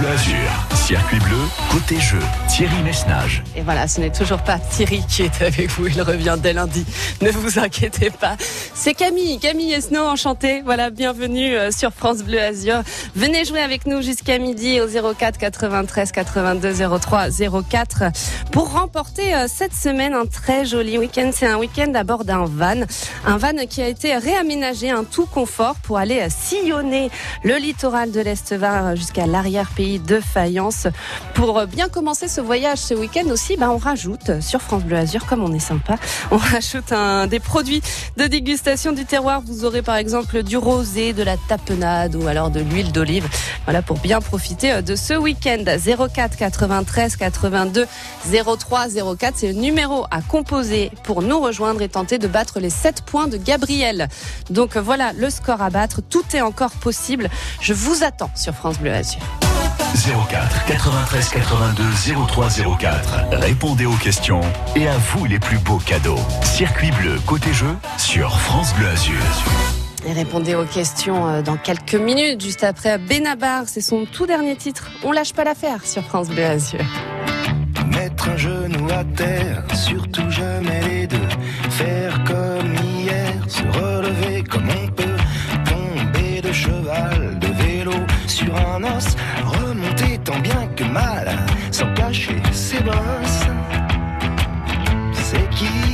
Bleu. Circuit bleu, côté jeu, Thierry Messnage. Et voilà, ce n'est toujours pas Thierry qui est avec vous. Il revient dès lundi. Ne vous inquiétez pas. C'est Camille, Camille Esno, enchantée. Voilà, bienvenue euh, sur France Bleu Azur. Venez jouer avec nous jusqu'à midi au 04 93 82 03 04 pour remporter euh, cette semaine un très joli week-end. C'est un week-end à bord d'un van. Un van qui a été réaménagé, un tout confort pour aller sillonner le littoral de l'Est-Var jusqu'à l'arrière-pays de Pour bien commencer ce voyage ce week-end aussi, bah, on rajoute sur France Bleu Azur, comme on est sympa, on rajoute des produits de dégustation du terroir. Vous aurez par exemple du rosé, de la tapenade ou alors de l'huile d'olive. Voilà pour bien profiter de ce week-end. 04 93 82 03 04, c'est le numéro à composer pour nous rejoindre et tenter de battre les 7 points de Gabriel. Donc voilà le score à battre. Tout est encore possible. Je vous attends sur France Bleu Azur. 04 93 82 03 04. Répondez aux questions et à vous les plus beaux cadeaux. Circuit bleu côté jeu sur France Bleu Azur. Et répondez aux questions euh, dans quelques minutes, juste après Benabar. C'est son tout dernier titre. On lâche pas l'affaire sur France Bleu Azur. Mettre un genou à terre, surtout jamais les deux. Faire comme hier, se relever comme on peut. Tomber de cheval, de vélo, sur un os. Bien que mal, sans cacher ses bosses. C'est qui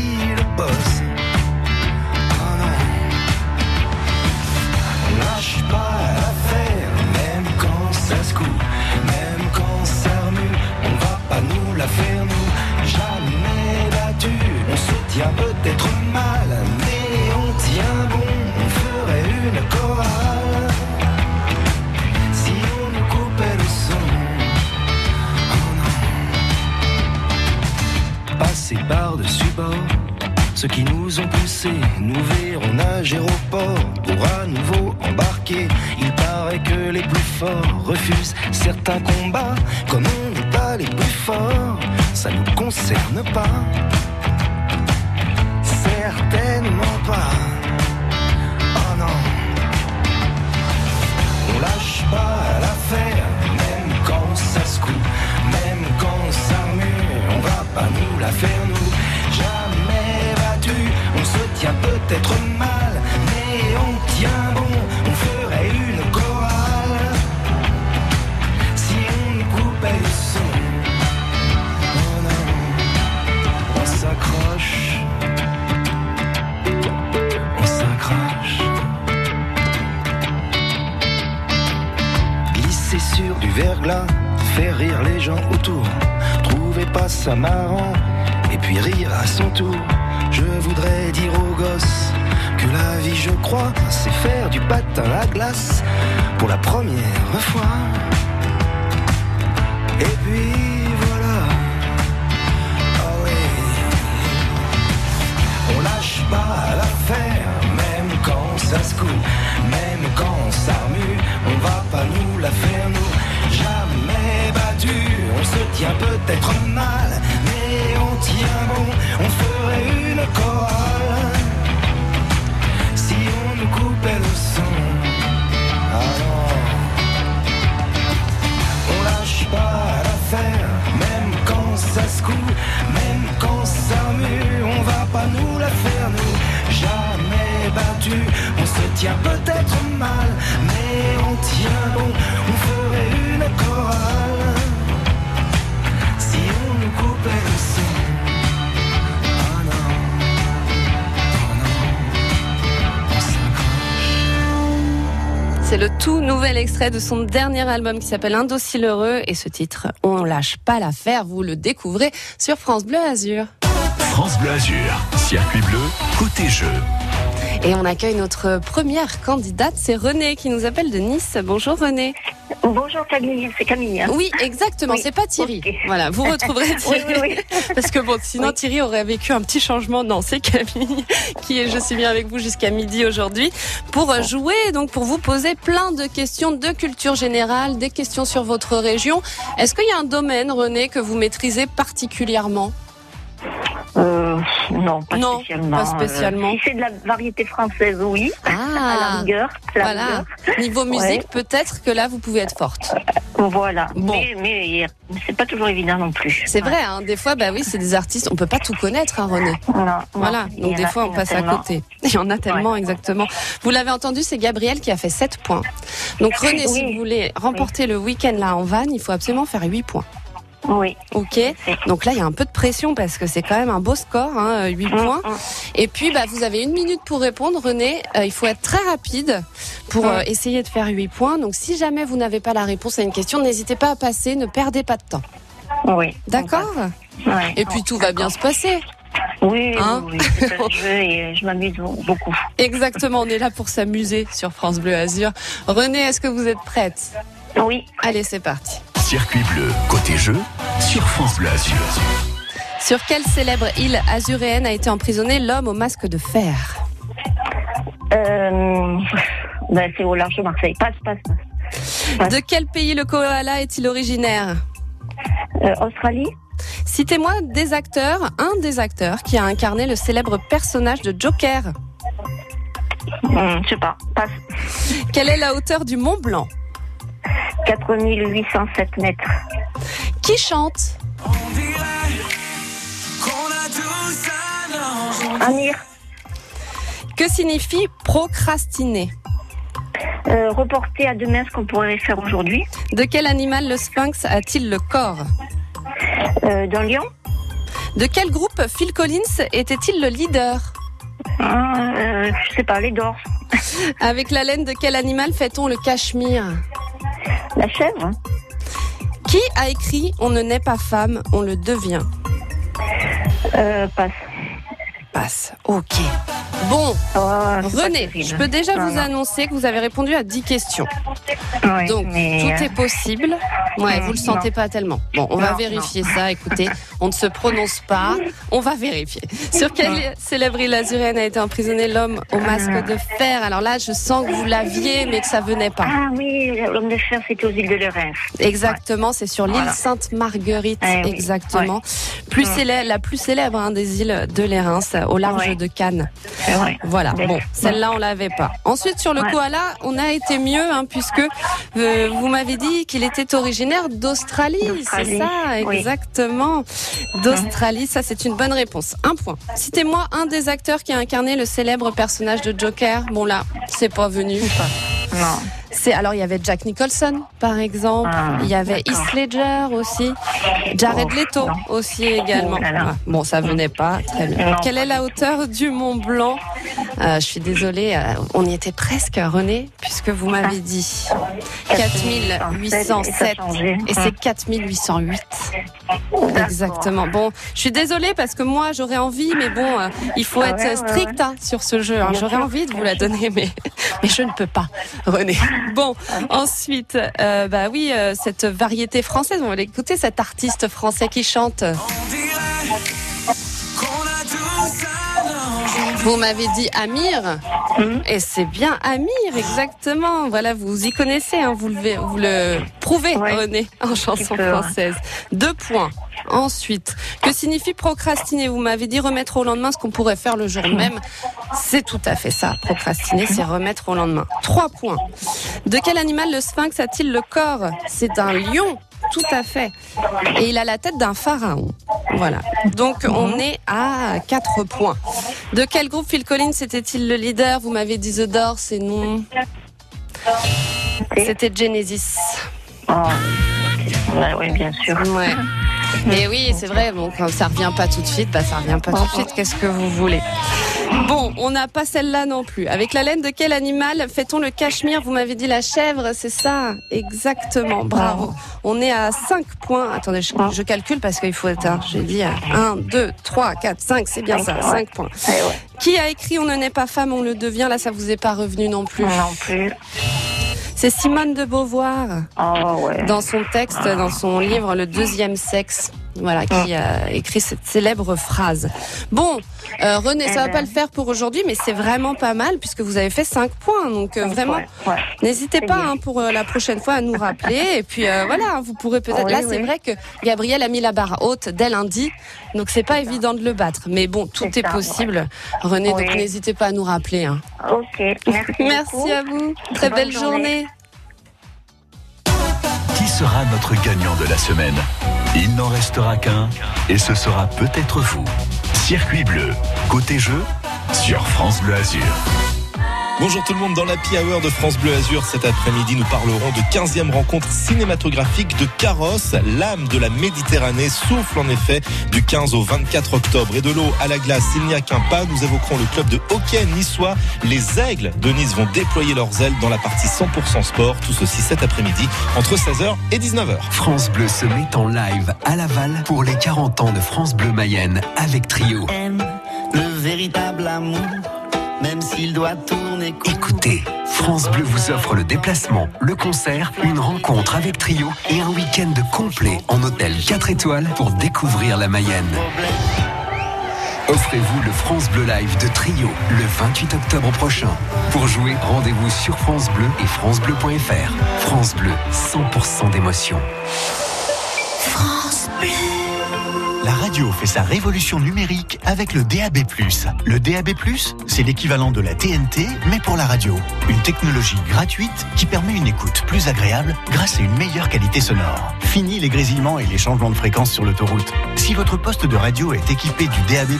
extrait de son dernier album qui s'appelle Indocile Heureux et ce titre, on lâche pas l'affaire, vous le découvrez sur France Bleu Azur. France Bleu Azur, circuit bleu, côté jeu. Et on accueille notre première candidate, c'est René qui nous appelle de Nice. Bonjour René. Bonjour Camille, c'est Camille. hein. Oui, exactement, Oui, c'est pas Thierry. Voilà, vous retrouverez Thierry. oui, oui. Parce que bon, sinon. Thierry aurait vécu un petit changement. Non, c'est Camille qui est, je suis bien avec vous jusqu'à midi aujourd'hui pour jouer, donc pour vous poser plein de questions de culture générale, des questions sur votre région. Est-ce qu'il y a un domaine, René, que vous maîtrisez particulièrement? Euh, non, pas Non, spécialement. pas spécialement. Euh, si c'est de la variété française, oui. À la Ah, rigueur. la voilà. rigueur. Niveau musique, Ouais. peut-être que là, vous pouvez être forte. Voilà. Bon. Mais, mais c'est pas toujours évident non plus. C'est vrai, hein, des fois, bah oui, c'est des artistes, on peut pas tout connaître, hein, René. Non, Voilà, donc des fois on passe à côté. Il y en a tellement, exactement. Vous l'avez entendu, c'est Gabriel qui a fait 7 points. Donc René, si vous voulez remporter le week-end là en van, il faut absolument faire 8 points. Oui. Ok Donc là, il y a un peu de pression parce que c'est quand même un beau score, hein, 8 Mm, points. mm. Et puis, bah, vous avez une minute pour répondre, René. Euh, il faut être très rapide pour euh, essayer de faire 8 points. Donc si jamais vous n'avez pas la réponse à une question, n'hésitez pas à passer, ne perdez pas de temps. Oui. D'accord? Ouais. Et puis tout va bien se passer. Oui, Hein oui, oui. C'est un jeu et je m'amuse beaucoup. Exactement, on est là pour s'amuser sur France Bleu Azur. René, est-ce que vous êtes prête? Oui. Allez, c'est parti. Circuit bleu, côté jeu, sur France Bleu Azur. Sur quelle célèbre île azuréenne a été emprisonné l'homme au masque de fer Euh, ben, c'est au large de Marseille. Passe, passe, passe. De quel pays le koala est-il originaire Euh, Australie Citez-moi des acteurs, un des acteurs qui a incarné le célèbre personnage de Joker. Hum, Je sais pas. Passe. Quelle est la hauteur du Mont Blanc 4807 mètres. Qui chante Amir, Que signifie procrastiner euh, reporter à demain ce qu'on pourrait faire aujourd'hui. De quel animal le sphinx a-t-il le corps? Euh, dans Lyon De quel groupe Phil Collins était-il le leader? Hein, euh, Je sais pas, les dorses. Avec la laine de quel animal fait-on le cachemire? La chèvre Qui a écrit On ne naît pas femme, on le devient euh, Passe. Passe. Ok. Bon, Oh, René, je peux déjà Non, vous non. annoncer que vous avez répondu à 10 questions. Donc, mais, tout euh, est possible. Ouais, vous le sentez non. pas tellement. Bon, on va vérifier ça. Écoutez, on ne se prononce pas. On va vérifier. Sur quelle célèbre île a été emprisonné l'homme au masque de fer? Alors là, je sens que vous l'aviez, mais que ça venait pas. Ah oui, l'homme de fer, c'était aux îles de Lérins. Exactement, c'est sur l'île Voilà. Sainte-Marguerite, Eh oui, exactement. Plus Mm. célèbre, la plus célèbre hein, des îles de l'Érins, au large Ouais. de Cannes. C'est vrai. Voilà, bon, celle-là on l'avait pas. Ensuite sur le Ouais. koala, on a été mieux hein, puisque euh, vous m'avez dit qu'il était originaire d'Australie, c'est ça, oui. exactement. D'Australie, ça c'est une bonne réponse. Un point. Citez-moi un des acteurs qui a incarné le célèbre personnage de Joker. Bon là, c'est pas venu. Non. C'est alors il y avait Jack Nicholson par exemple, Ah, il y avait. Heath Ledger aussi, Jared Oh, Leto aussi également. Oh là là. Ouais. Bon, ça venait pas très bien. Non, Quelle est la hauteur du Mont Blanc? Euh, Je suis désolée, euh, on y était presque René puisque vous m'avez dit 4807 et c'est 4808. Exactement. Bon, je suis désolée parce que moi j'aurais envie, mais bon, euh, il faut Ah être strict hein, sur ce jeu. hein. J'aurais envie de vous la donner, mais mais je ne peux pas, René. Bon, ensuite, euh, bah oui, euh, cette variété française, on va l'écouter, cet artiste français qui chante. Vous m'avez dit Amir, Mhm. et c'est bien Amir, exactement. Voilà, vous y connaissez, hein, vous, le, vous le prouvez, Ouais. René, en chanson française. Deux points. Ensuite, que signifie procrastiner? Vous m'avez dit remettre au lendemain ce qu'on pourrait faire le jour même. C'est tout à fait ça. Procrastiner, c'est remettre au lendemain. Trois points. De quel animal le sphinx a-t-il le corps? C'est un lion. Tout à fait. Et il a la tête d'un pharaon. Voilà. Donc on est à 4 points. De quel groupe Phil Collins était-il le leader? Vous m'avez dit The Doors, c'est non. C'était Genesis. Oh. Ouais, oui, bien sûr. Ouais. Mais oui, c'est vrai, bon, quand ça revient pas tout de suite, bah ça revient pas tout de suite, qu'est-ce que vous voulez? Bon, on n'a pas celle-là non plus. Avec la laine de quel animal fait-on le cachemire? Vous m'avez dit la chèvre, c'est ça? Exactement, bravo. On est à 5 points. Attendez, je, je calcule parce qu'il faut être... hein, J'ai dit 1, 2, 3, 4, 5, c'est bien ça, 5 points. Qui a écrit On ne naît pas femme, on le devient Là, ça vous est pas revenu non plus. Non plus. C'est Simone de Beauvoir Oh, ouais. dans son texte, dans son livre Le deuxième sexe, voilà, qui a écrit cette célèbre phrase. Bon, euh, René, ça va Eh ben. pas le faire pour aujourd'hui, mais c'est vraiment pas mal puisque vous avez fait 5 points. Donc euh, vraiment, n'hésitez pas hein, pour euh, la prochaine fois à nous rappeler. Et puis euh, voilà, vous pourrez peut-être. Là, c'est vrai que Gabriel a mis la barre haute dès lundi, donc c'est pas évident de le battre. Mais bon, tout est possible, René. Donc n'hésitez pas à nous rappeler. hein. Ok, merci. Merci à vous. Très Bonne belle journée. Qui sera notre gagnant de la semaine? Il n'en restera qu'un et ce sera peut-être vous. Circuit bleu, côté jeu, sur France Bleu Azur. Bonjour tout le monde, dans l'Happy Hour de France Bleu Azur, cet après-midi, nous parlerons de 15e rencontre cinématographique de Carrosse. L'âme de la Méditerranée souffle en effet du 15 au 24 octobre. Et de l'eau à la glace, il n'y a qu'un pas. Nous évoquerons le club de hockey niçois. Les Aigles de Nice vont déployer leurs ailes dans la partie 100% sport. Tout ceci cet après-midi, entre 16h et 19h. France Bleu se met en live à Laval pour les 40 ans de France Bleu Mayenne avec Trio. Le véritable amour même s'il doit tourner. Écoutez, France Bleu vous offre le déplacement, le concert, une rencontre avec Trio et un week-end complet en hôtel 4 étoiles pour découvrir la Mayenne. Offrez-vous le France Bleu Live de Trio le 28 octobre prochain. Pour jouer, rendez-vous sur France Bleu et francebleu.fr. France Bleu, 100% d'émotion. France Bleu. La radio fait sa révolution numérique avec le DAB+. Le DAB+, c'est l'équivalent de la TNT, mais pour la radio. Une technologie gratuite qui permet une écoute plus agréable grâce à une meilleure qualité sonore. Fini les grésillements et les changements de fréquence sur l'autoroute. Si votre poste de radio est équipé du DAB+,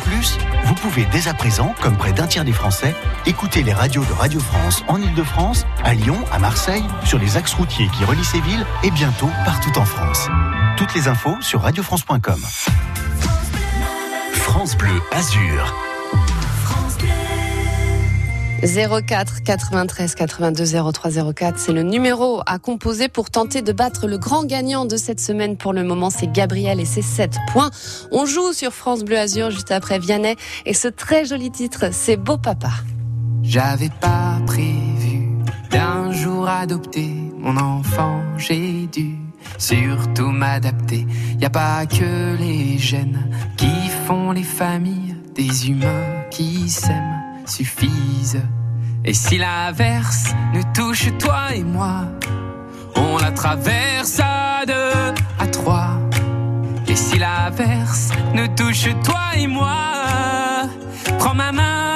vous pouvez dès à présent, comme près d'un tiers des Français, écouter les radios de Radio France en Ile-de-France, à Lyon, à Marseille, sur les axes routiers qui relient ces villes et bientôt partout en France. Toutes les infos sur radiofrance.com. France Bleu Azur. 04 93 82 03 04, c'est le numéro à composer pour tenter de battre le grand gagnant de cette semaine. Pour le moment, c'est Gabriel et ses 7 points. On joue sur France Bleu Azur juste après Vianney et ce très joli titre, c'est Beau Papa. J'avais pas prévu d'un jour adopter mon enfant, j'ai dû surtout m'adapter. Y a pas que les gènes qui font les familles, des humains qui s'aiment suffisent. Et si l'averse nous touche toi et moi, on la traverse à deux, à trois. Et si l'averse nous touche toi et moi, prends ma main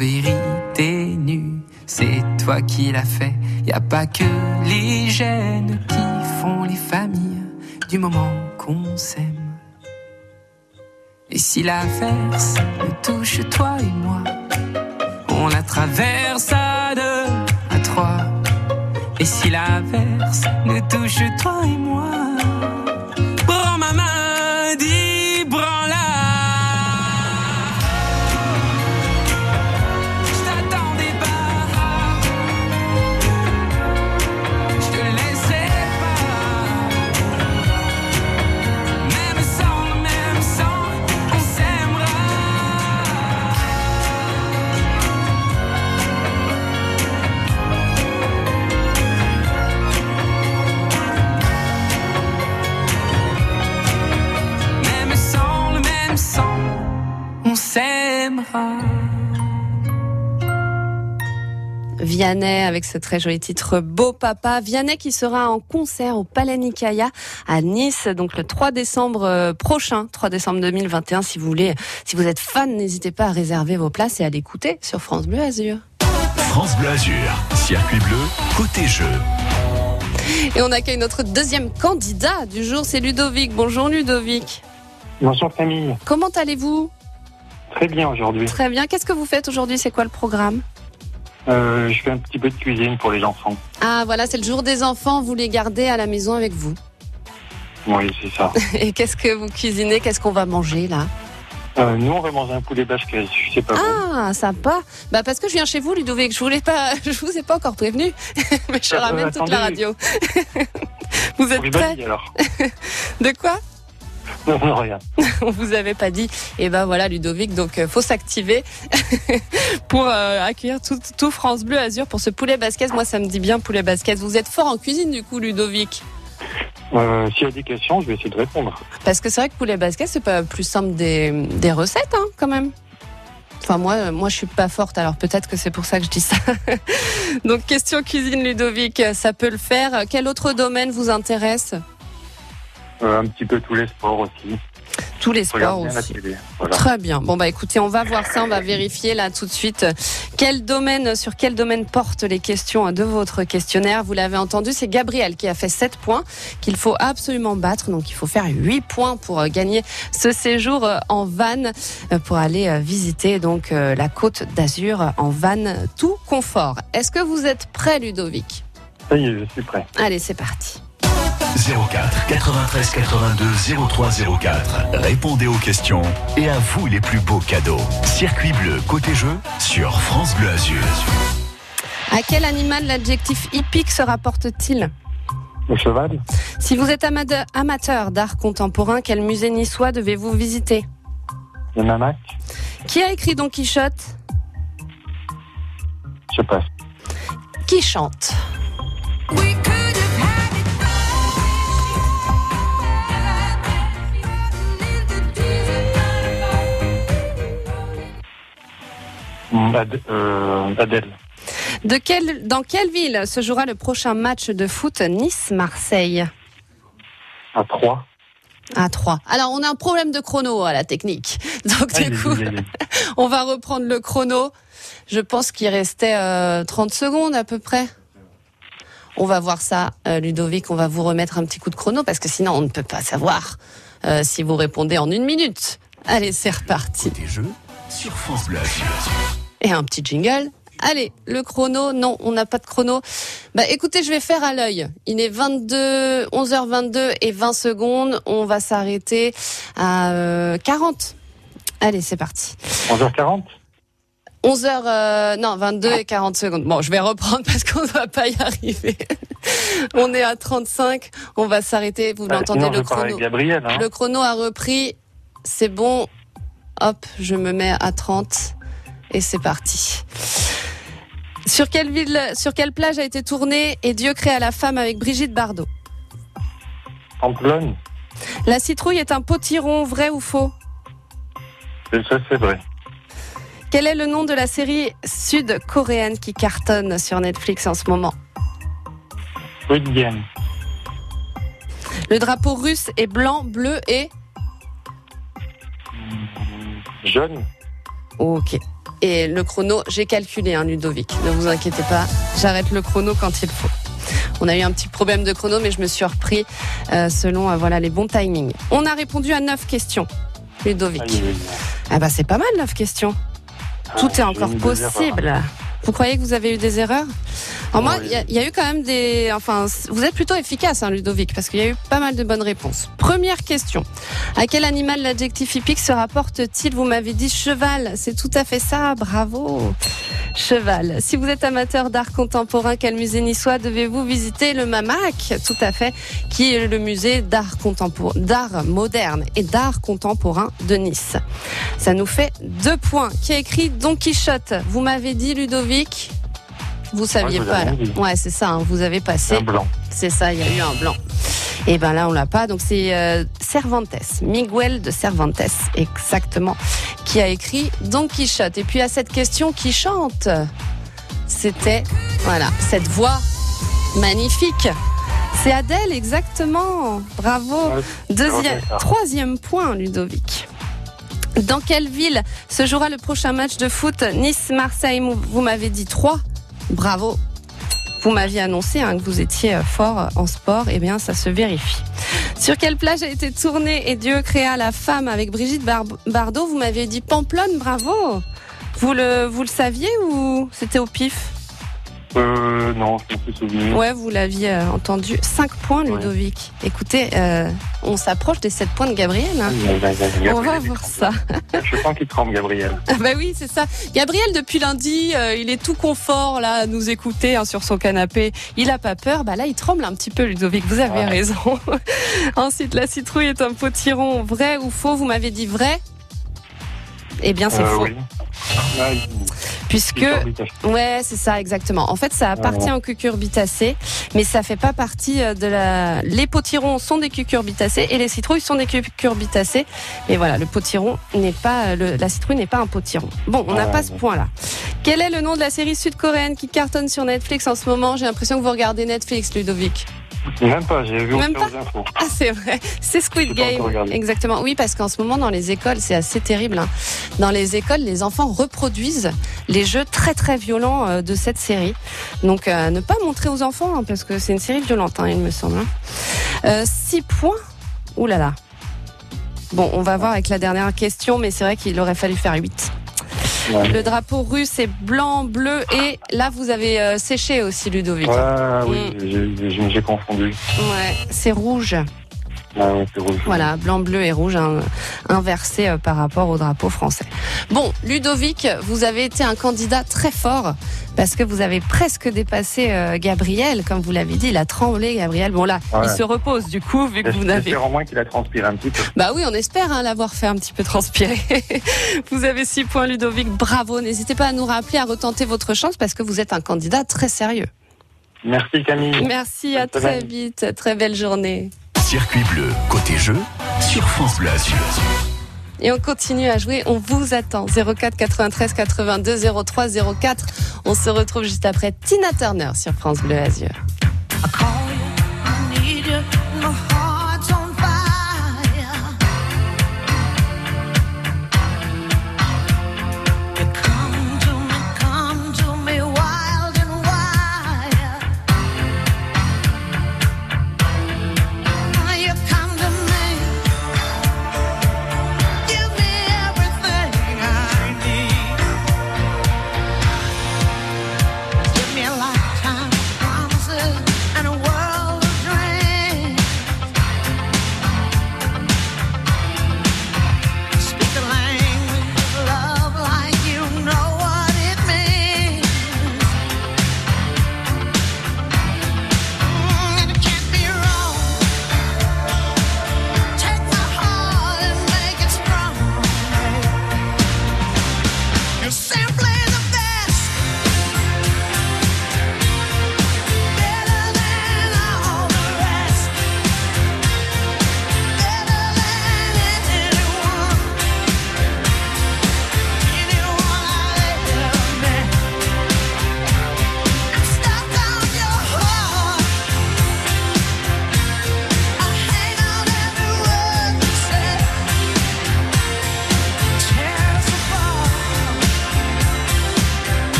vérité nue. C'est toi qui l'as fait, y a pas que les gènes qui font les familles du moment qu'on s'aime. Et si l'averse nous touche toi et moi, on la traverse à deux, à trois. Et si l'averse nous touche toi et moi, Vianney avec ce très joli titre Beau Papa. Vianney qui sera en concert au Palais Nicaïa à Nice, donc le 3 décembre euh, prochain, 3 décembre 2021. Si vous voulez, si vous êtes fan, n'hésitez pas à réserver vos places et à l'écouter sur France Bleu Azur. France Bleu Azur, circuit bleu, côté jeu. Et on accueille notre deuxième candidat du jour, c'est Ludovic. Bonjour Ludovic. Bonjour Camille. Comment allez-vous? Très bien aujourd'hui. Très bien. Qu'est-ce que vous faites aujourd'hui? C'est quoi le programme? Euh, je fais un petit peu de cuisine pour les enfants. Ah voilà, c'est le jour des enfants. Vous les gardez à la maison avec vous. Oui, c'est ça. Et qu'est-ce que vous cuisinez? Qu'est-ce qu'on va manger là? Euh, nous, on va manger un poulet basquez. Je sais pas vous. Ah, sympa. Bah parce que je viens chez vous, Ludovic. Je voulais pas, je vous ai pas encore prévenu, mais je Euh, ramène toute la radio. vous êtes prêts? De quoi? Non, non, rien. On vous avait pas dit. Et ben voilà, Ludovic. Donc euh, faut s'activer pour euh, accueillir tout, tout France Bleu Azur pour ce poulet basquez. Moi, ça me dit bien poulet basquez. Vous êtes fort en cuisine du coup, Ludovic. Euh, S'il y a des questions, je vais essayer de répondre. Parce que c'est vrai que poulet basquez, c'est pas plus simple des, des recettes, hein, quand même. Enfin, moi, moi, je suis pas forte, alors peut-être que c'est pour ça que je dis ça. Donc, question cuisine, Ludovic, ça peut le faire. Quel autre domaine vous intéresse? Un petit peu tous les sports aussi. Tous les sports aussi. télé. Voilà. Très bien. Bon bah écoutez, on va voir ça, on va vérifier là tout de suite quel domaine sur quel domaine portent les questions de votre questionnaire? Vous l'avez entendu, c'est Gabriel qui a fait 7 points qu'il faut absolument battre. Donc il faut faire 8 points pour euh, gagner ce séjour euh, en van euh, pour aller euh, visiter donc euh, la Côte d'Azur en van tout confort. Est-ce que vous êtes prêt Ludovic? Ça y est, je suis prêt. Allez, c'est parti. 04 93 82 03 04. Répondez aux questions et à vous les plus beaux cadeaux. Circuit bleu, côté jeu, sur France Bleu Azur. À quel animal l'adjectif hippique se rapporte-t-il? Le cheval Si vous êtes amade- amateur d'art contemporain, quel musée niçois devez-vous visiter? Le mamac Qui a écrit Don Quichotte? Je passe. Qui chante? Ad- euh, Adèle. De quelle, Dans quelle ville se jouera le prochain match de foot Nice-Marseille À 3. À 3. Alors, on a un problème de chrono à la technique. Donc, du coup, on va reprendre le chrono. Je pense qu'il restait euh, 30 secondes à peu près. On va voir ça, euh, Ludovic. On va vous remettre un petit coup de chrono parce que sinon, on ne peut pas savoir euh, si vous répondez en une minute. Allez, c'est reparti. Côté jeu, sur France Bleu. Et un petit jingle. Allez, le chrono, non, on n'a pas de chrono. Bah écoutez, je vais faire à l'œil. Il est 22, 11h22 et 20 secondes. On va s'arrêter à euh, 40. Allez, c'est parti. 11h40 11h, euh, non, 22 et 40 secondes. Bon, je vais reprendre parce qu'on ne va pas y arriver. on est à 35. On va s'arrêter. Vous Bah, l'entendez, sinon, le chrono. Gabriel. Hein. Le chrono a repris. C'est bon. Hop, je me mets à 30 et c'est parti. Sur quelle ville, sur quelle plage a été tournée Et Dieu créa la femme avec Brigitte Bardot Pamplonne. La citrouille est un potiron, vrai ou faux? C'est ça, c'est vrai. Quel est le nom de la série sud-coréenne qui cartonne sur Netflix en ce moment? Squid Game. Le drapeau russe est blanc, bleu et Jaune. Ok. Et le chrono, j'ai calculé, hein, Ludovic. Ne vous inquiétez pas, j'arrête le chrono quand il faut. On a eu un petit problème de chrono, mais je me suis repris euh, selon euh, voilà les bons timings. On a répondu à 9 questions, Ludovic. Aïe, aïe, aïe. Ah bah c'est pas mal 9 questions. Tout Ah, est j'ai encore erreurs. possible. Vous croyez que vous avez eu des erreurs? Alors moi, il y, y a eu quand même des... Enfin, vous êtes plutôt efficace, hein, Ludovic, parce qu'il y a eu pas mal de bonnes réponses. Première question. À quel animal l'adjectif hippique se rapporte-t-il? Vous m'avez dit cheval. C'est tout à fait ça. Bravo. Cheval. Si vous êtes amateur d'art contemporain, quel musée niçois devez-vous visiter? Le Mamac, tout à fait, qui est le musée d'art contemporain, d'art moderne et d'art contemporain de Nice. Ça nous fait deux points. Qui a écrit Don Quichotte? Vous m'avez dit Ludovic? Vous saviez vous pas là. Ouais, c'est ça. hein, vous avez passé. Un blanc. C'est ça, il y a eu un blanc. Et ben là, on l'a pas. Donc c'est euh, Cervantes, Miguel de Cervantes, exactement, qui a écrit Don Quichotte. Et puis à cette question, qui chante c'était voilà cette voix magnifique. C'est Adèle, exactement. Bravo. Deuxième, troisième point, Ludovic. Dans quelle ville se jouera le prochain match de foot Nice-Marseille Vous m'avez dit 3. Bravo. Vous m'aviez annoncé hein, que vous étiez euh, fort en sport. Eh bien, ça se vérifie. Sur quelle plage a été tournée Et Dieu créa la femme avec Brigitte Bar- Bardot Vous m'aviez dit Pamplonne, bravo. Vous le saviez ou c'était au pif? Euh, non, je me souvenu. Ouais, vous l'aviez euh, entendu. 5 points, Ouais. Ludovic. Écoutez, euh, on s'approche des 7 points de Gabriel. hein. Gabriel, On va voir ça. Je sens qu'il tremble, Gabriel. Ah bah oui, c'est ça. Gabriel, depuis lundi, euh, il est tout confort là à nous écouter hein, sur son canapé. Il a pas peur. Bah là, il tremble un petit peu, Ludovic. Vous avez Ouais. raison. Ensuite, la citrouille est un potiron. Vrai ou faux? Vous m'avez dit vrai Eh bien, c'est Euh, faux. oui. Ah, il- Puisque. Ouais, c'est ça, exactement. En fait, ça appartient aux cucurbitacées, mais ça fait pas partie euh, de la. Les potirons sont des cucurbitacées et les citrouilles sont des cucurbitacées. Mais voilà, le potiron n'est pas, euh, le- la citrouille n'est pas un potiron. Bon, on n'a Ouais, pas ce point-là. Quel est le nom de la série sud-coréenne qui cartonne sur Netflix en ce moment? J'ai l'impression que vous regardez Netflix, Ludovic. Même pas, j'ai vu Même aux infos. Ah, c'est vrai. C'est Squid pas Game. Exactement. Oui, parce qu'en ce moment, dans les écoles, c'est assez terrible. hein. Dans les écoles, les enfants reproduisent les jeux très, très violents euh, de cette série. Donc, euh, ne pas montrer aux enfants, hein, parce que c'est une série violente, hein, il me semble. hein. Euh, six points. Ouh là là. Bon, on va voir avec la dernière question, mais c'est vrai qu'il aurait fallu faire 8. Ouais. Le drapeau russe est blanc, bleu et là, vous avez euh, séché aussi, Ludovic. Ouais, oui, Mm. j'ai j'ai confondu. Ouais, c'est rouge. Ah, ouais, c'est rouge. Voilà, blanc, bleu et rouge hein, inversé euh, par rapport au drapeau français. Bon, Ludovic, vous avez été un candidat très fort parce que vous avez presque dépassé euh, Gabriel, comme vous l'avez dit, il a tremblé Gabriel. Bon là, il se repose du coup vu que vous n'avez J'espère au moins qu'il a transpiré un petit peu. bah oui, on espère hein, l'avoir fait un petit peu transpirer. vous avez six points, Ludovic. Bravo. N'hésitez pas à nous rappeler à retenter votre chance parce que vous êtes un candidat très sérieux. Merci Camille. Merci, à Bonne très semaine. vite. Très belle journée. Circuit bleu, côté jeu, sur France Bleu Azur. Et on continue à jouer. On vous attend. 04 93 82 03 04. On se retrouve juste après Tina Turner sur France Bleu Azur.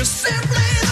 You simply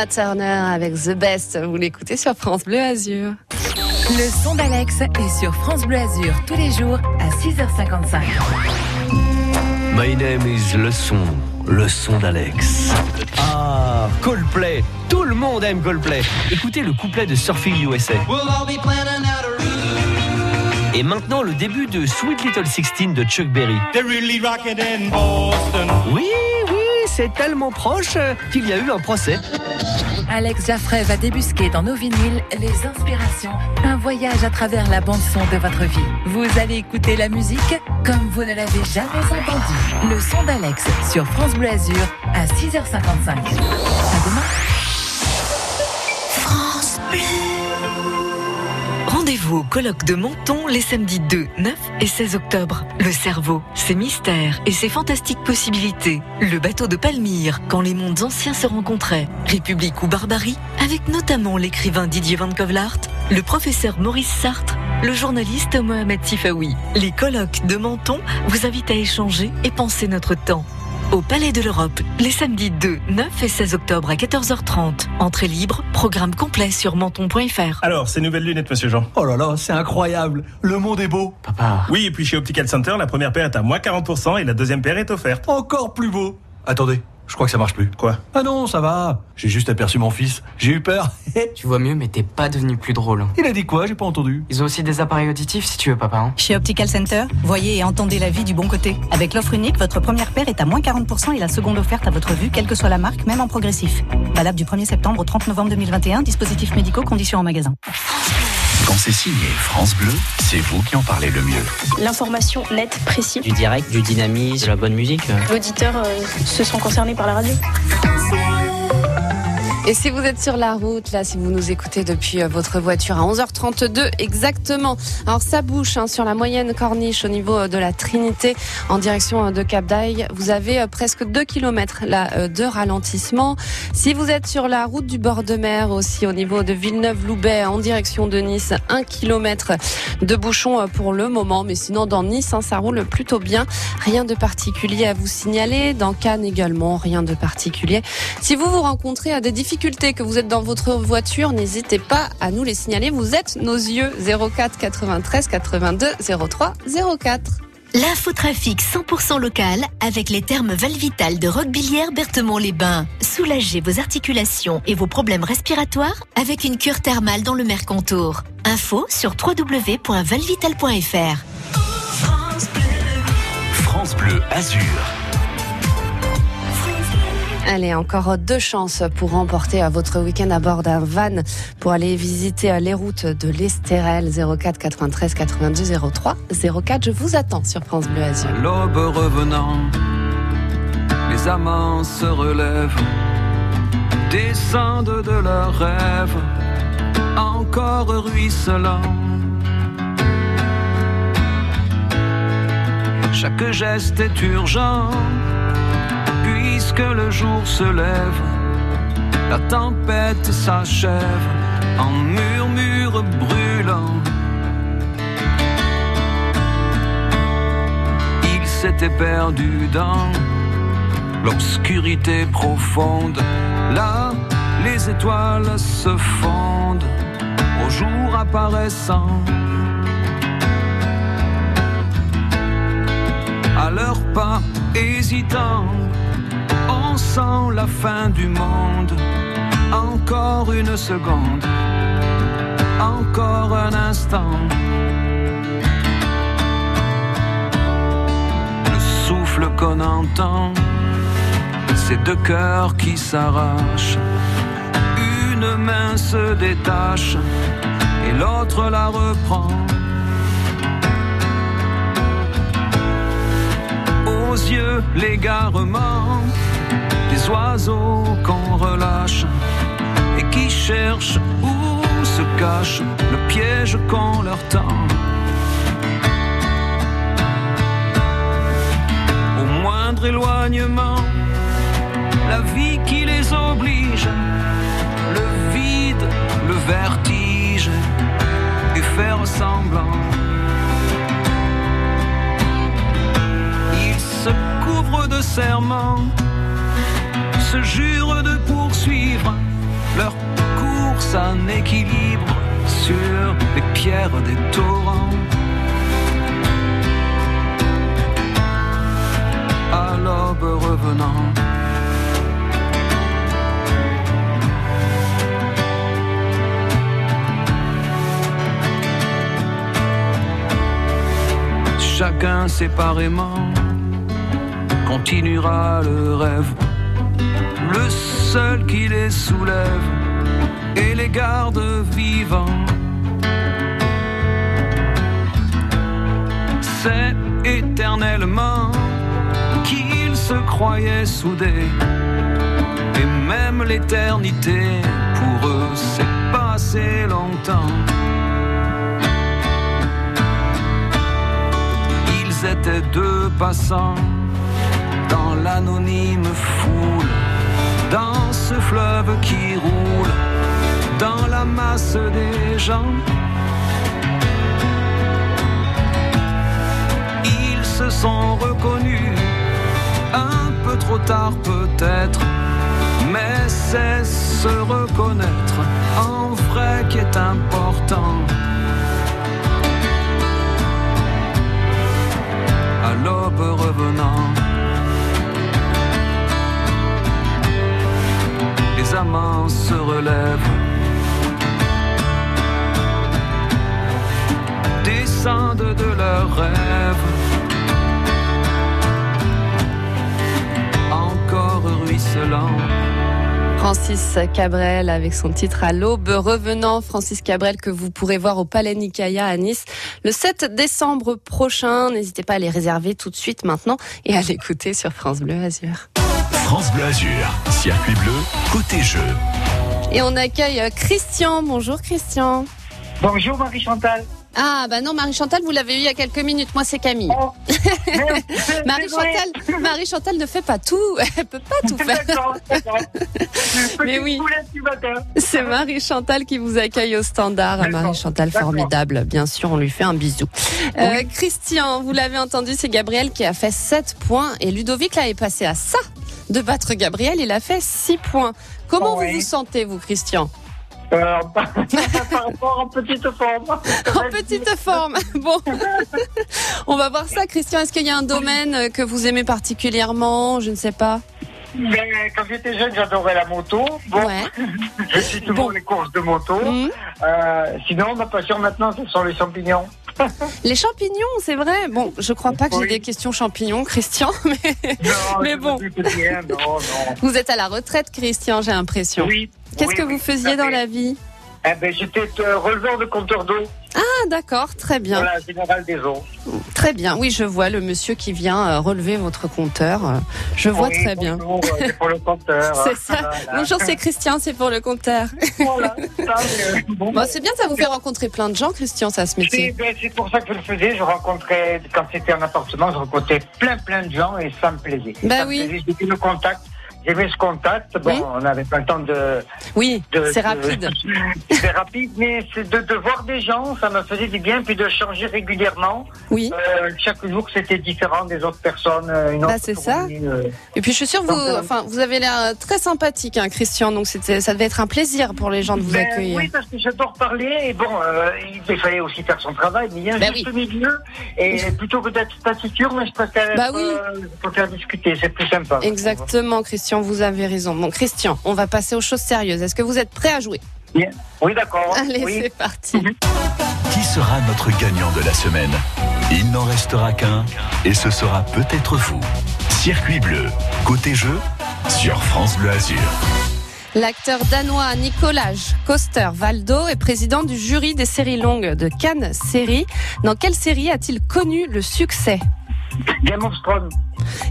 Tina Turner avec The Best. Vous l'écoutez sur France Bleu Azur. Le son d'Alex est sur France Bleu Azur tous les jours à 6h55. My name is Le Son, le son d'Alex. Ah, Coldplay. Tout le monde aime Coldplay. Écoutez le couplet de Surfing USA. Et maintenant le début de Sweet Little Sixteen de Chuck Berry. Oui, oui, c'est tellement proche euh, qu'il y a eu un procès. Alex Jaffray va débusquer dans nos vinyles les inspirations. Un voyage à travers la bande-son de votre vie. Vous allez écouter la musique comme vous ne l'avez jamais entendue. Le son d'Alex sur France Bleu Azur à 6h55. À demain. France Bleu. Rendez-vous au colloque de Menton les samedis 2, 9 et 16 octobre. Le cerveau, ses mystères et ses fantastiques possibilités. Le bateau de Palmyre, quand les mondes anciens se rencontraient. République ou barbarie, avec notamment l'écrivain Didier Van Kovlart, le professeur Maurice Sartre, le journaliste Mohamed Sifaoui. Les colloques de Menton vous invitent à échanger et penser notre temps. Au Palais de l'Europe, les samedis 2, 9 et 16 octobre à 14h30. Entrée libre, programme complet sur menton.fr. Alors, ces nouvelles lunettes, monsieur Jean? Oh là là, c'est incroyable. Le monde est beau. Papa. Oui, et puis chez Optical Center, la première paire est à moins 40% et la deuxième paire est offerte. Encore plus beau. Attendez, je crois que ça marche plus. Quoi? Ah non, ça va. J'ai juste aperçu mon fils. J'ai eu peur. tu vois mieux, mais t'es pas devenu plus drôle. Il a dit quoi? J'ai pas entendu. Ils ont aussi des appareils auditifs si tu veux, papa. Hein. Chez Optical Center, voyez et entendez la vie du bon côté. Avec l'offre unique, votre première paire est à moins 40% et la seconde offerte à votre vue, quelle que soit la marque, même en progressif. Valable du 1er septembre au 30 novembre 2021. Dispositifs médicaux, conditions en magasin. Quand c'est signé France Bleu, c'est vous qui en parlez le mieux. L'information nette, précise. Du direct, du dynamisme, de la bonne musique. Auditeurs euh, se sont concernés par la radio. Et si vous êtes sur la route, là, si vous nous écoutez depuis euh, votre voiture à 11h32 exactement, alors ça bouche hein, sur la moyenne corniche au niveau euh, de la Trinité en direction euh, de Cap d'Aille. Vous avez presque 2 km là de ralentissement. Si vous êtes sur la route du bord de mer aussi au niveau de Villeneuve-Loubet en direction de Nice, 1 km de bouchon pour le moment. Mais sinon dans Nice, hein, ça roule plutôt bien. Rien de particulier à vous signaler. Dans Cannes également, rien de particulier. Si vous vous rencontrez à des difficultés que vous êtes dans votre voiture, n'hésitez pas à nous les signaler. Vous êtes nos yeux 04 93 82 03 04. L'infotrafic 100% local avec les thermes Valvital de Roquebillière Berthemont-les-Bains. Soulagez vos articulations et vos problèmes respiratoires avec une cure thermale dans le Mercontour. Info sur www.valvital.fr. France Bleu, France Bleu Azur. Allez, encore deux chances pour remporter votre week-end à bord d'un van pour aller visiter les routes de l'Estérel 04 93 82 03 04. Je vous attends sur France Bleu Azur. L'aube revenant, les amants se relèvent, descendent de leurs rêves, encore ruisselant. Chaque geste est urgent puisque le jour se lève, la tempête s'achève en murmure brûlant. Il s'était perdu dans l'obscurité profonde. Là, les étoiles se fondent au jour apparaissant. À leurs pas hésitants, sent la fin du monde. Encore une seconde, encore un instant. Le souffle qu'on entend, c'est deux cœurs qui s'arrachent. Une main se détache et l'autre la reprend. Aux yeux, l'égarement oiseaux qu'on relâche et qui cherchent où se cache le piège qu'on leur tend. Au moindre éloignement, la vie qui les oblige, le vide, le vertige et faire semblant. Ils se couvrent de serments se jure de poursuivre un équilibre sur les pierres des torrents. À l'aube revenant. Chacun séparément continuera le rêve, le seul qui les soulève et les garde vivants. C'est éternellement qu'ils se croyaient soudés, et même l'éternité pour eux c'est passé longtemps. Ils étaient deux passants dans l'anonyme foule, dans ce fleuve qui roule, dans la masse des gens. Ils se sont reconnus, un peu trop tard peut-être, mais c'est se reconnaître en vrai qui est important. À l'aube revenant. Les amants se relèvent, descendent de leurs rêves, encore ruisselant. Francis Cabrel avec son titre à l'aube revenant. Francis Cabrel que vous pourrez voir au Palais Nicaïa à Nice le 7 décembre prochain. N'hésitez pas à les réserver tout de suite maintenant et à l'écouter sur France Bleu Azur. France Bleu Azur, circuit bleu, côté jeu. Et on accueille Christian. Bonjour Christian. Bonjour Marie-Chantal. Ah bah non Marie-Chantal, vous l'avez eu il y a quelques minutes. Moi c'est Camille. Oh, Marie-Chantal, Marie-Chantal ne fait pas tout. Elle peut pas tout faire. Mais oui. C'est Marie-Chantal qui vous accueille au standard. Marie-Chantal formidable. Bien sûr, on lui fait un bisou. Euh, Christian, vous l'avez entendu, c'est Gabriel qui a fait 7 points et Ludovic là est passé à ça de battre Gabriel. Il a fait 6 points. Comment Oh, vous oui. vous sentez, vous, Christian Euh, par rapport en petite forme. En petite forme. Bon, on va voir ça, Christian. Est-ce qu'il y a un domaine que vous aimez particulièrement? Je ne sais pas. Mais quand j'étais jeune, j'adorais la moto. Bon, je suis toujours les courses de moto. Mhm. Euh, sinon, ma passion maintenant, ce sont les champignons. Les champignons, c'est vrai. Bon, je crois pas que j'ai des questions champignons, Christian, mais, mais bon. Bien, non, non. Vous êtes à la retraite, Christian, j'ai l'impression. Oui. Qu'est-ce oui, que oui, vous faisiez dans la vie? Eh ben, j'étais euh, releveur de compteur d'eau. Ah, d'accord, très bien. Voilà, général des eaux. Très bien. Oui, je vois le monsieur qui vient euh, relever votre compteur. Euh, Je vois Oui, très bien. bonjour, euh, c'est pour le compteur. C'est ça. Voilà. Bonjour, c'est Christian, c'est pour le compteur. Voilà, bon, Bon, c'est bien, ça vous fait rencontrer plein de gens, Christian, ça, ce C'est métier. ben, c'est pour ça que je le faisais. Je rencontrais, quand c'était en appartement, je rencontrais plein plein de gens et ça me plaisait. Bah Ça oui. J'étais le contact. J'aimais ce contact. Bon, Oui. on n'avait pas le temps de. Oui, c'est de- rapide. C'est rapide, mais c'est de, de voir des gens, ça me faisait du bien, puis de changer régulièrement. Oui. Euh, chaque jour, c'était différent des autres personnes. euh, Une Bah, c'est ça. euh. Et puis je suis sûre, vous, euh, enfin, vous avez l'air très sympathique, hein, Christian. Donc ça devait être un plaisir pour les gens de vous Ben, accueillir. oui, parce que j'adore parler et bon, il fallait aussi faire son travail, mais il y a un Ben juste milieu et plutôt que d'être taciturne, je préfère, Bah oui. je préfère discuter, c'est plus sympa. Exactement, Christian, vous avez raison. Bon, Christian, on va passer aux choses sérieuses. Est-ce que vous êtes prêt à jouer? Oui, d'accord. Allez, Oui. c'est parti. Qui sera notre gagnant de la semaine? Il n'en restera qu'un et ce sera peut-être vous. Circuit bleu, côté jeu, sur France Bleu Azur. L'acteur danois Nicolas Coster Valdo est président du jury des séries longues de Cannes Série. Dans quelle série a-t-il connu le succès? Game of Thrones.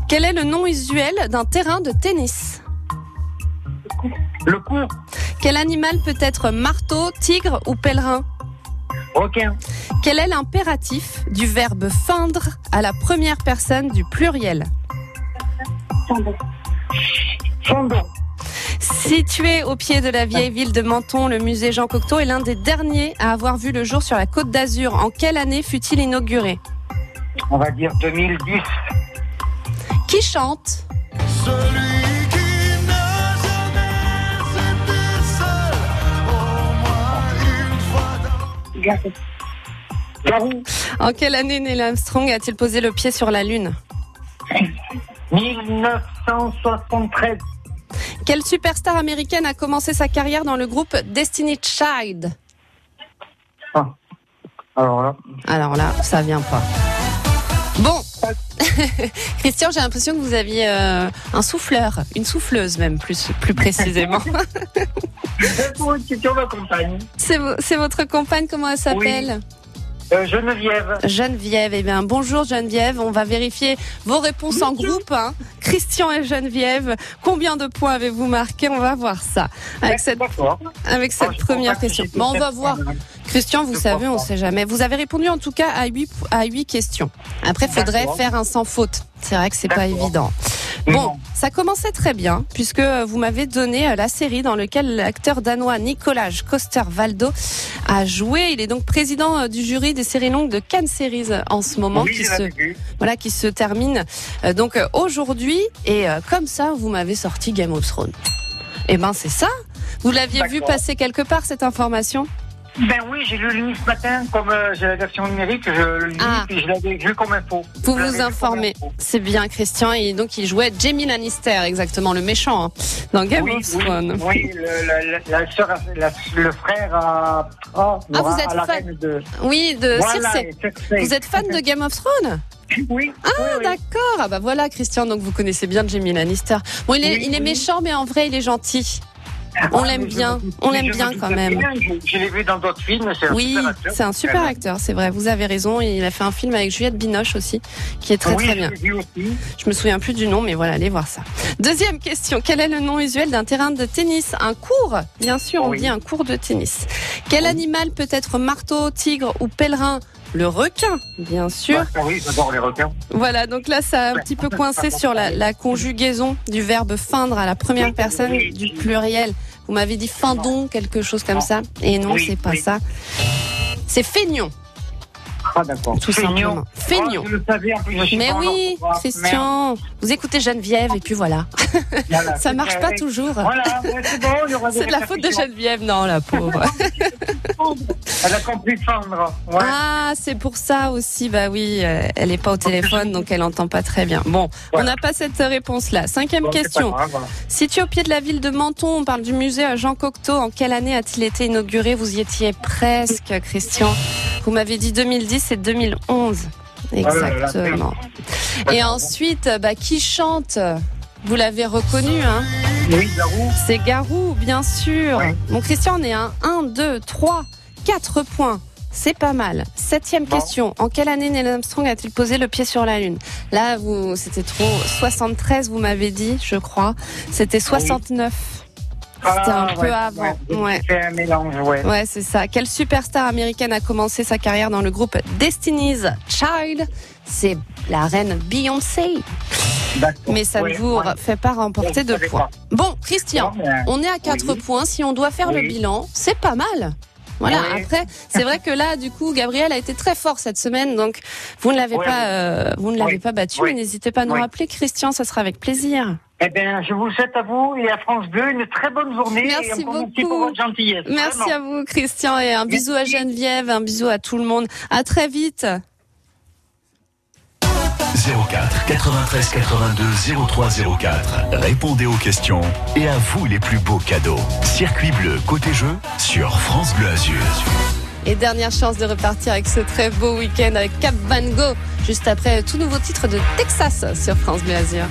Quel est le nom usuel d'un terrain de tennis Le cours. Quel animal peut être marteau, tigre ou pèlerin Requin. Quel est l'impératif du verbe feindre à la première personne du pluriel Fondon. Situé au pied de la vieille ville de Menton, le musée Jean Cocteau est l'un des derniers à avoir vu le jour sur la côte d'Azur. En quelle année fut-il inauguré On va dire 2010. Qui chante Celui qui n'a jamais été seul au Garou. En quelle année Neil Armstrong a-t-il posé le pied sur la Lune 1973. Quelle superstar américaine a commencé sa carrière dans le groupe Destiny Child Alors là. Alors là, ça vient pas. Bon, Christian, j'ai l'impression que vous aviez euh, un souffleur, une souffleuse même plus, plus précisément. C'est de compagne. C'est votre compagne, comment elle s'appelle? Euh, Geneviève. Geneviève, eh bien bonjour Geneviève, on va vérifier vos réponses en groupe. hein. Christian et Geneviève, combien de points avez-vous marqué? On va voir ça avec cette, avec cette première question. Bon, on va voir. Christian, vous savez, on ne sait jamais. Vous avez répondu en tout cas à 8, à huit questions. Après, il faudrait faire un sans faute. C'est vrai que c'est pas évident. Bon, ça commençait très bien puisque euh, vous m'avez donné euh, la série dans laquelle l'acteur danois Nicolas Coster-Valdo a joué. Il est donc président euh, du jury des séries longues de Cannes Series en ce moment Oui, qui se voilà qui se termine donc aujourd'hui et comme ça vous m'avez sorti Game of Thrones. Eh ben c'est ça. Vous l'aviez vu passer quelque part cette information? Ben oui, j'ai lu le livre ce matin, comme euh, j'ai la version numérique, je le lis, Ah. puis je l'avais vu comme info. Vous Je l'avais vous vu comme informez. info. C'est bien Christian et donc il jouait Jamie Lannister exactement le méchant hein, dans Game oui, of oui, Thrones. Oui, le, la, la, la sœur, la- le frère à, ah, Ah, vous à êtes la fan reine de... Oui, de Voilà. Cersei. Vous êtes fan de Game of Thrones Oui. Ah d'accord. Ah bah voilà Christian, donc vous connaissez bien Jamie Lannister. Bon, il est, Oui, il est oui. méchant mais en vrai il est gentil. On Ah, l'aime je bien, on l'aime bien quand même. bien, Je, je l'ai vu dans d'autres films, c'est un Oui, super acteur. c'est un super acteur, c'est vrai. Vous avez raison. Il a fait un film avec Juliette Binoche aussi, qui est très oui, très bien. Je me souviens plus du nom, mais voilà, allez voir ça. Deuxième question. Quel est le nom usuel d'un terrain de tennis? Un cours? Bien sûr, on Oui. dit un cours de tennis. Quel animal peut être marteau, tigre ou pèlerin? Le requin, bien sûr. Bah, oui, j'adore les requins. Voilà, donc là, ça a un petit peu coincé sur la, la conjugaison du verbe feindre à la première personne du pluriel. Vous m'avez dit fendon, quelque chose comme ça. Et non, Oui, c'est pas oui. ça. C'est feignon. Ah d'accord. Tout simplement. Suis Mais oui. Christian, vous écoutez Geneviève et puis voilà. Voilà, Ça marche pas toujours. Voilà, ouais, c'est bon, de la faute de. Geneviève, non, la pauvre. Elle a compris fendre. Ouais. Ah, c'est pour ça aussi. Bah oui, euh, elle est pas au téléphone, donc elle entend pas très bien. Bon, on n'a pas cette réponse-là. Cinquième Bon, question. grave, voilà. Situé au pied de la ville de Menton, on parle du musée Jean Cocteau. En quelle année a-t-il été inauguré? Vous y étiez presque, Christian. Vous m'avez dit 2010 et 2011. Exactement. Et ensuite, bah, qui chante? Vous l'avez reconnu, hein? Oui, Garou. C'est Garou, bien sûr. Mon Christian, on est à 1, 2, 3, 4 points. C'est pas mal. Septième question. En quelle année Neil Armstrong a-t-il posé le pied sur la Lune? Là, vous, c'était trop. 73, vous m'avez dit, je crois. C'était 69. C'était un Ah, peu ouais, avant. ouais. C'est un mélange, ouais. Ouais, c'est ça. Quelle superstar américaine a commencé sa carrière dans le groupe Destiny's Child? C'est la reine Beyoncé. Mais ça ne vous fait pas remporter de points. pas. Bon, Christian, Non, mais- on est à 4 Oui. points. Si on doit faire le bilan, c'est pas mal. Voilà. Oui. Après, c'est vrai que là, du coup, Gabriel a été très fort cette semaine, donc vous ne l'avez Oui, pas, euh, vous ne l'avez Oui. pas battu. N'hésitez pas à nous rappeler, Christian. Ça sera avec plaisir. Eh bien, je vous souhaite à vous et à France Bleu une très bonne journée. Merci et encore merci beaucoup. pour votre gentillesse. Merci Vraiment. à vous, Christian, et un bisou à Geneviève, un bisou à tout le monde. À très vite. 04 93 82 03 04. Répondez aux questions et à vous les plus beaux cadeaux. Circuit bleu côté jeu sur France Bleu Azur. Et dernière chance de repartir avec ce très beau week-end avec Cap Van Gogh, juste après tout nouveau titre de Texas sur France Bleu Azur.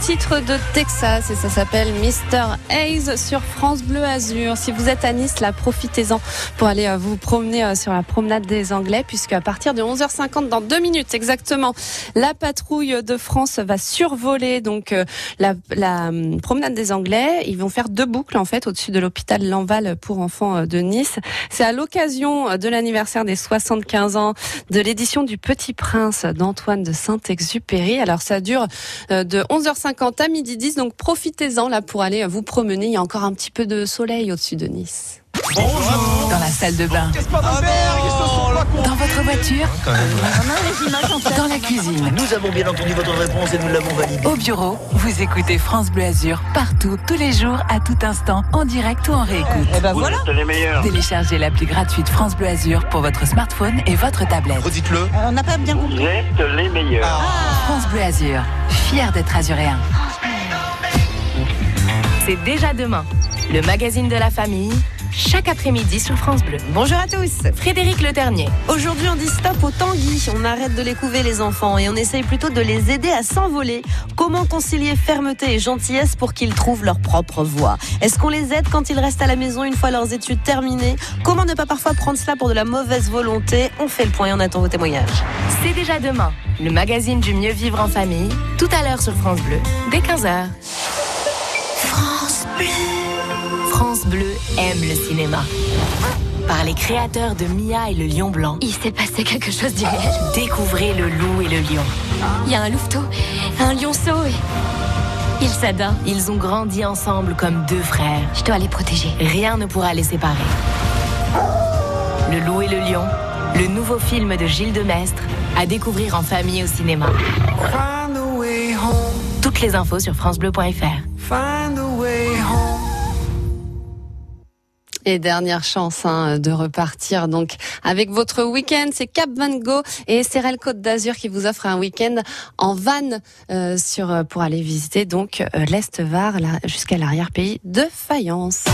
Titre de Texas et ça s'appelle Mr. Hayes sur France Bleu Azur. Si vous êtes à Nice, là, profitez-en pour aller euh, vous promener euh, sur la promenade des Anglais puisque à partir de 11h50 dans deux minutes exactement, la patrouille de France va survoler donc euh, la, la hum, promenade des Anglais. Ils vont faire deux boucles en fait au-dessus de l'hôpital Lanval pour enfants de Nice. C'est à l'occasion de l'anniversaire des 75 ans de l'édition du Petit Prince d'Antoine de Saint-Exupéry. Alors ça dure de 11h50 à midi 10, donc profitez-en là pour aller vous promener. Il y a encore un petit peu de soleil au-dessus de Nice. Dans la salle de bain. Dans votre voiture. Dans la cuisine. Nous avons bien entendu votre réponse et nous l'avons validée. Au bureau, vous écoutez France Bleu Azur partout, tous les jours, à tout instant, en direct ou en réécoute. Eh ben Vous voilà. êtes les meilleurs. Téléchargez l'appli gratuite France Bleu Azur pour votre smartphone et votre tablette. Redites-le. on n'a pas bien compris. Vous êtes les meilleurs. France Bleu Azur, fier d'être azuréen. C'est déjà demain. Le magazine de la famille, chaque après-midi sur France Bleu. Bonjour à tous. Frédéric Le Ternier. Aujourd'hui, on dit stop aux tanguis. On arrête de les couver, les enfants, et on essaye plutôt de les aider à s'envoler. Comment concilier fermeté et gentillesse pour qu'ils trouvent leur propre voie? Est-ce qu'on les aide quand ils restent à la maison une fois leurs études terminées? Comment ne pas parfois prendre cela pour de la mauvaise volonté? On fait le point et on attend vos témoignages. C'est déjà demain. Le magazine du mieux vivre en famille, tout à l'heure sur France Bleu, dès 15h. France Bleu. France Bleu aime le cinéma. Par les créateurs de Mia et le lion blanc. Il s'est passé quelque chose d'irréel. Découvrez le loup et le lion. Il y a un louveteau, un lionceau et... Ils s'adorent. Ils ont grandi ensemble comme deux frères. Je dois les protéger. Rien ne pourra les séparer. Le loup et le lion, le nouveau film de Gilles Demestre, à découvrir en famille au cinéma. Toutes les infos sur francebleu.fr. Et dernière chance hein, de repartir donc avec votre week-end, c'est Cap Van Gogh et Serel Côte d'Azur qui vous offre un week-end en van euh, sur euh, pour aller visiter donc euh, l'Est Var là, jusqu'à l'arrière-pays de Fayence.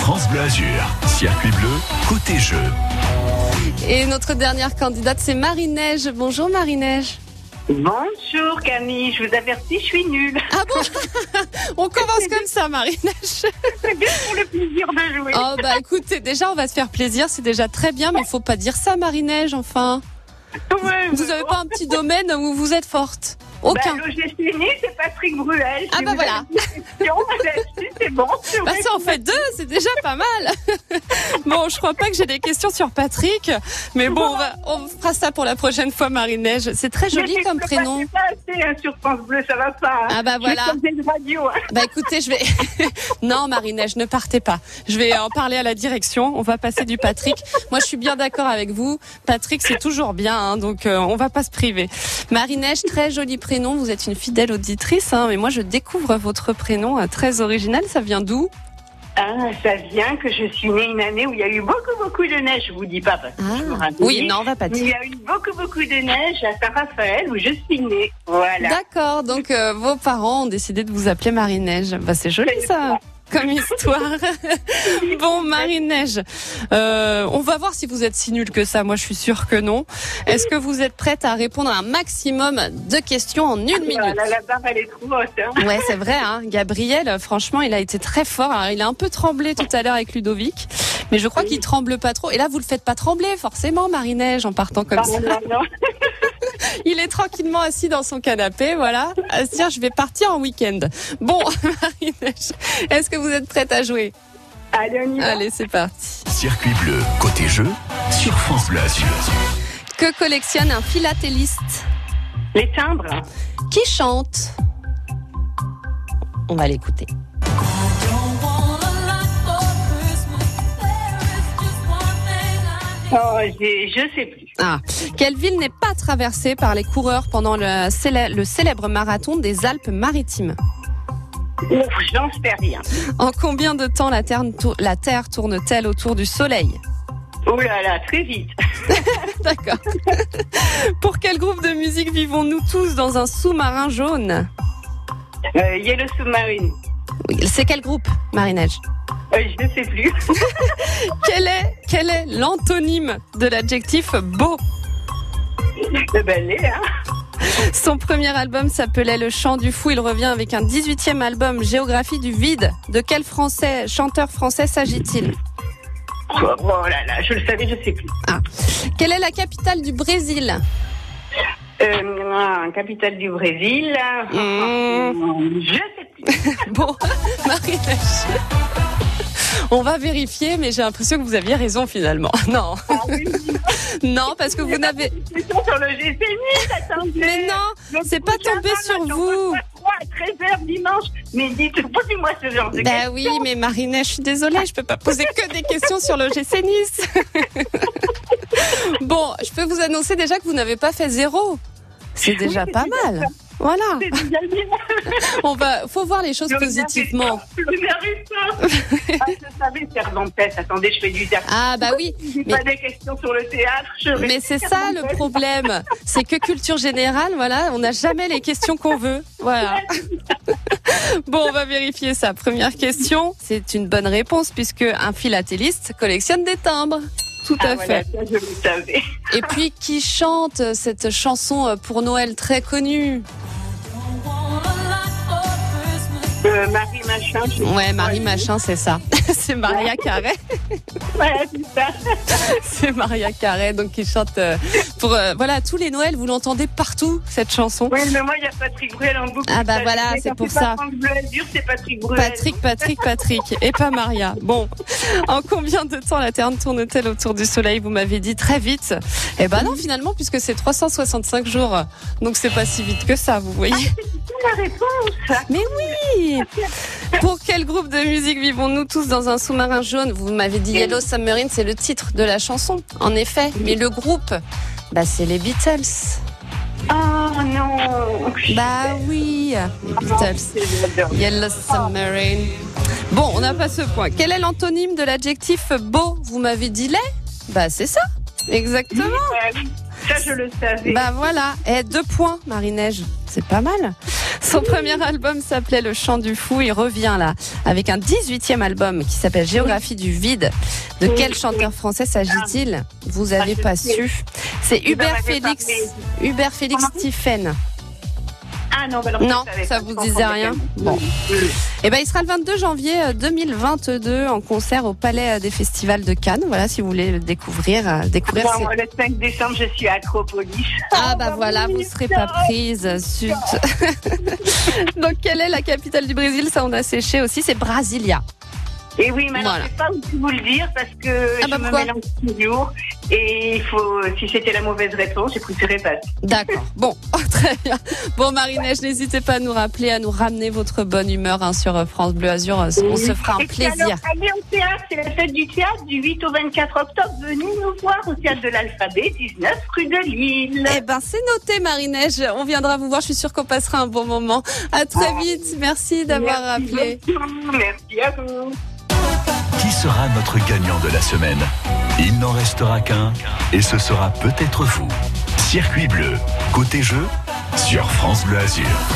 France Bleu Azur, circuit bleu, côté jeu. Et notre dernière candidate c'est Marie-Neige. Bonjour Marie-Neige. Bonjour Camille, je vous avertis, je suis nulle. Ah bon On commence comme ça, Marie-Neige. C'est bien pour le plaisir de jouer. Oh bah écoutez, déjà on va se faire plaisir, c'est déjà très bien, mais il faut pas dire ça, Marie-Neige, enfin. Ouais, Vous avez pas un petit domaine où vous êtes forte? Aucun. Bah, L'OGC c'est Patrick Bruel. Ah bah voilà. là-dessus, C'est bon. Bah ça en fait deux, c'est déjà pas mal. bon, je crois pas que j'ai des questions sur Patrick, mais bon, on, va, on fera ça pour la prochaine fois, Marie-Neige. C'est très joli Mais comme je prénom. ne pas assez hein, sur France Bleu, ça va pas. hein. Ah bah voilà. radio. hein. Bah écoutez, je vais. non, Marie-Neige, ne partez pas. Je vais en parler à la direction. On va passer du Patrick. Moi, je suis bien d'accord avec vous. Patrick, c'est toujours bien, hein, donc euh, on va pas se priver. Marie-Neige, très joli prénom. Vous êtes une fidèle auditrice, hein, mais moi, je découvre votre prénom euh, très original. Ça vient d'où? Ah, ça vient que je suis née une année où il y a eu beaucoup, beaucoup de neige. Je vous dis pas parce que je me rappelle. Ah. Oui, non, on va pas Mais Il y dire. a eu beaucoup, beaucoup de neige à Saint-Raphaël où je suis née. Voilà. D'accord, donc euh, vos parents ont décidé de vous appeler Marie-Neige. Bah, c'est joli ça comme histoire. bon, Marie-Neige, euh, on va voir si vous êtes si nul que ça. Moi, je suis sûre que non. Est-ce que vous êtes prête à répondre à un maximum de questions en une minute Ah, là, la barre, elle est trop haute. hein. Ouais, c'est vrai. Hein. Gabriel, franchement, il a été très fort. Alors, il a un peu tremblé tout à l'heure avec Ludovic, mais je crois qu'il tremble pas trop. Et là, vous le faites pas trembler, forcément, Marie-Neige, en partant comme ça. non, non. Il est tranquillement assis dans son canapé, voilà, à se dire je vais partir en week-end. Bon, Marie-Neige, est-ce que vous êtes prête à jouer? Allez, on y va. Allez, c'est parti. Circuit bleu, côté jeu, sur France Bleu Azur. Que collectionne un philatéliste Les timbres. Qui chante? On va l'écouter. Oh, je sais plus. Ah, quelle ville n'est pas traversée par les coureurs pendant le, célè- le célèbre marathon des Alpes-Maritimes? J'en sais rien. En combien de temps la Terre, tour- la Terre tourne-t-elle autour du Soleil? Oh là là, très vite. D'accord. Pour quel groupe de musique vivons-nous tous dans un sous-marin jaune? Euh, Yellow Submarine. C'est quel groupe, Marie-Neige Euh, je ne sais plus. quel est, quel est l'antonyme de l'adjectif beau ben, les, hein. Son premier album s'appelait Le Chant du Fou. Il revient avec un 18e album, Géographie du vide. De quel français, chanteur français s'agit-il Oh, oh là là, je le savais, je sais plus. Ah. Quelle est la capitale du Brésil Euh, ah, capitale du Brésil. Mmh. Je. Bon, Marie-Neige. On va vérifier, mais j'ai l'impression que vous aviez raison finalement. Non. non, parce que vous n'avez. Mais non, c'est pas tombé sur vous. à 13h dimanche. Mais dites, posez-moi ce genre de Bah questions. oui, mais Marinette, je suis désolée, je peux pas poser que des questions sur le GC Nice. bon, je peux vous annoncer déjà que vous n'avez pas fait zéro. C'est déjà pas mal. Voilà. On va, faut voir les choses Je positivement. Je n'arrive pas. Ah, je savais tête. Attendez, je fais du théâtre. Ah bah oui. J'ai Mais- pas des questions sur le théâtre. je Mais c'est ça le problème. C'est que culture générale, voilà, on n'a jamais les questions qu'on veut. Voilà. Bon, on va vérifier ça. Première question, c'est une bonne réponse puisque un philatéliste collectionne des timbres. Tout à Ah, fait. ça, je le savais. Et puis qui chante cette chanson pour Noël très connue? Euh, Marie Machin. Ouais, Marie Machin, c'est ça. c'est Maria Carré. Ouais, c'est ça. C'est Maria Carré, donc qui chante euh, pour euh, voilà tous les Noëls. Vous l'entendez partout cette chanson. Oui, mais moi, il y a Patrick Bruel en boucle. Ah bah Ça, voilà, c'est pour ça. C'est Patrick Bruel. Patrick, Patrick, Patrick, et pas Maria. Bon, en combien de temps la Terre tourne-t-elle autour du Soleil Vous m'avez dit très vite. Eh ben non, finalement, puisque c'est 365 jours, donc c'est pas si vite que ça, vous voyez. C'est la réponse. Mais oui Pour quel groupe de musique vivons-nous tous dans un sous-marin jaune Vous m'avez dit Yellow Submarine, c'est le titre de la chanson, en effet. Mais le groupe, bah c'est les Beatles. Oh non. Bah oui, les Beatles. Yellow Submarine. Bon, on n'a pas ce point. Quel est l'antonyme de l'adjectif beau Vous m'avez dit laid Bah c'est ça, exactement. Ça, je le savais. Bah voilà, et deux points, Marie-Neige. C'est pas mal. Son premier album s'appelait Le Chant du Fou. Il revient là avec un 18e album qui s'appelle Géographie du vide. De quel chanteur français s'agit-il? Vous avez Ah, pas su. C'est Vous en Hubert Félix. Hubert Félix Stephen. Ah non, bah alors, Non, ça vous disait rien. Bon. Oui. Eh ben, il sera le 22 janvier euh, 2022 en concert au Palais euh, des Festivals de Cannes. Voilà, si vous voulez le découvrir, euh, découvrir. Ces- moi, le 5 décembre, je suis à Acropolis. Ah bah voilà, vous serez pas prise. Zut. Donc quelle est la capitale du Brésil? Ça on a séché aussi, c'est Brasilia. Et oui, mais alors, Voilà. je sais pas où vous le dire parce que Ah bah je me mélange toujours. Et il faut, si c'était la mauvaise réponse, j'ai préféré pas. D'accord. Bon, oh, très bien. Bon Marinège, n'hésitez pas à nous rappeler, à nous ramener votre bonne humeur hein, sur euh, France Bleu Azur. On se fera un Et plaisir. alors, allez au théâtre, c'est la fête du théâtre du 8 au 24 octobre. Venez nous voir au théâtre de l'Alphabet, 19 rue de Lille. Eh ben c'est noté Marinège, on viendra vous voir, je suis sûre qu'on passera un bon moment. À très vite, merci d'avoir beaucoup. Merci à vous. Sera notre gagnant de la semaine Il n'en restera qu'un, et ce sera peut-être vous. Circuit bleu, côté jeu, sur France Bleu Azur.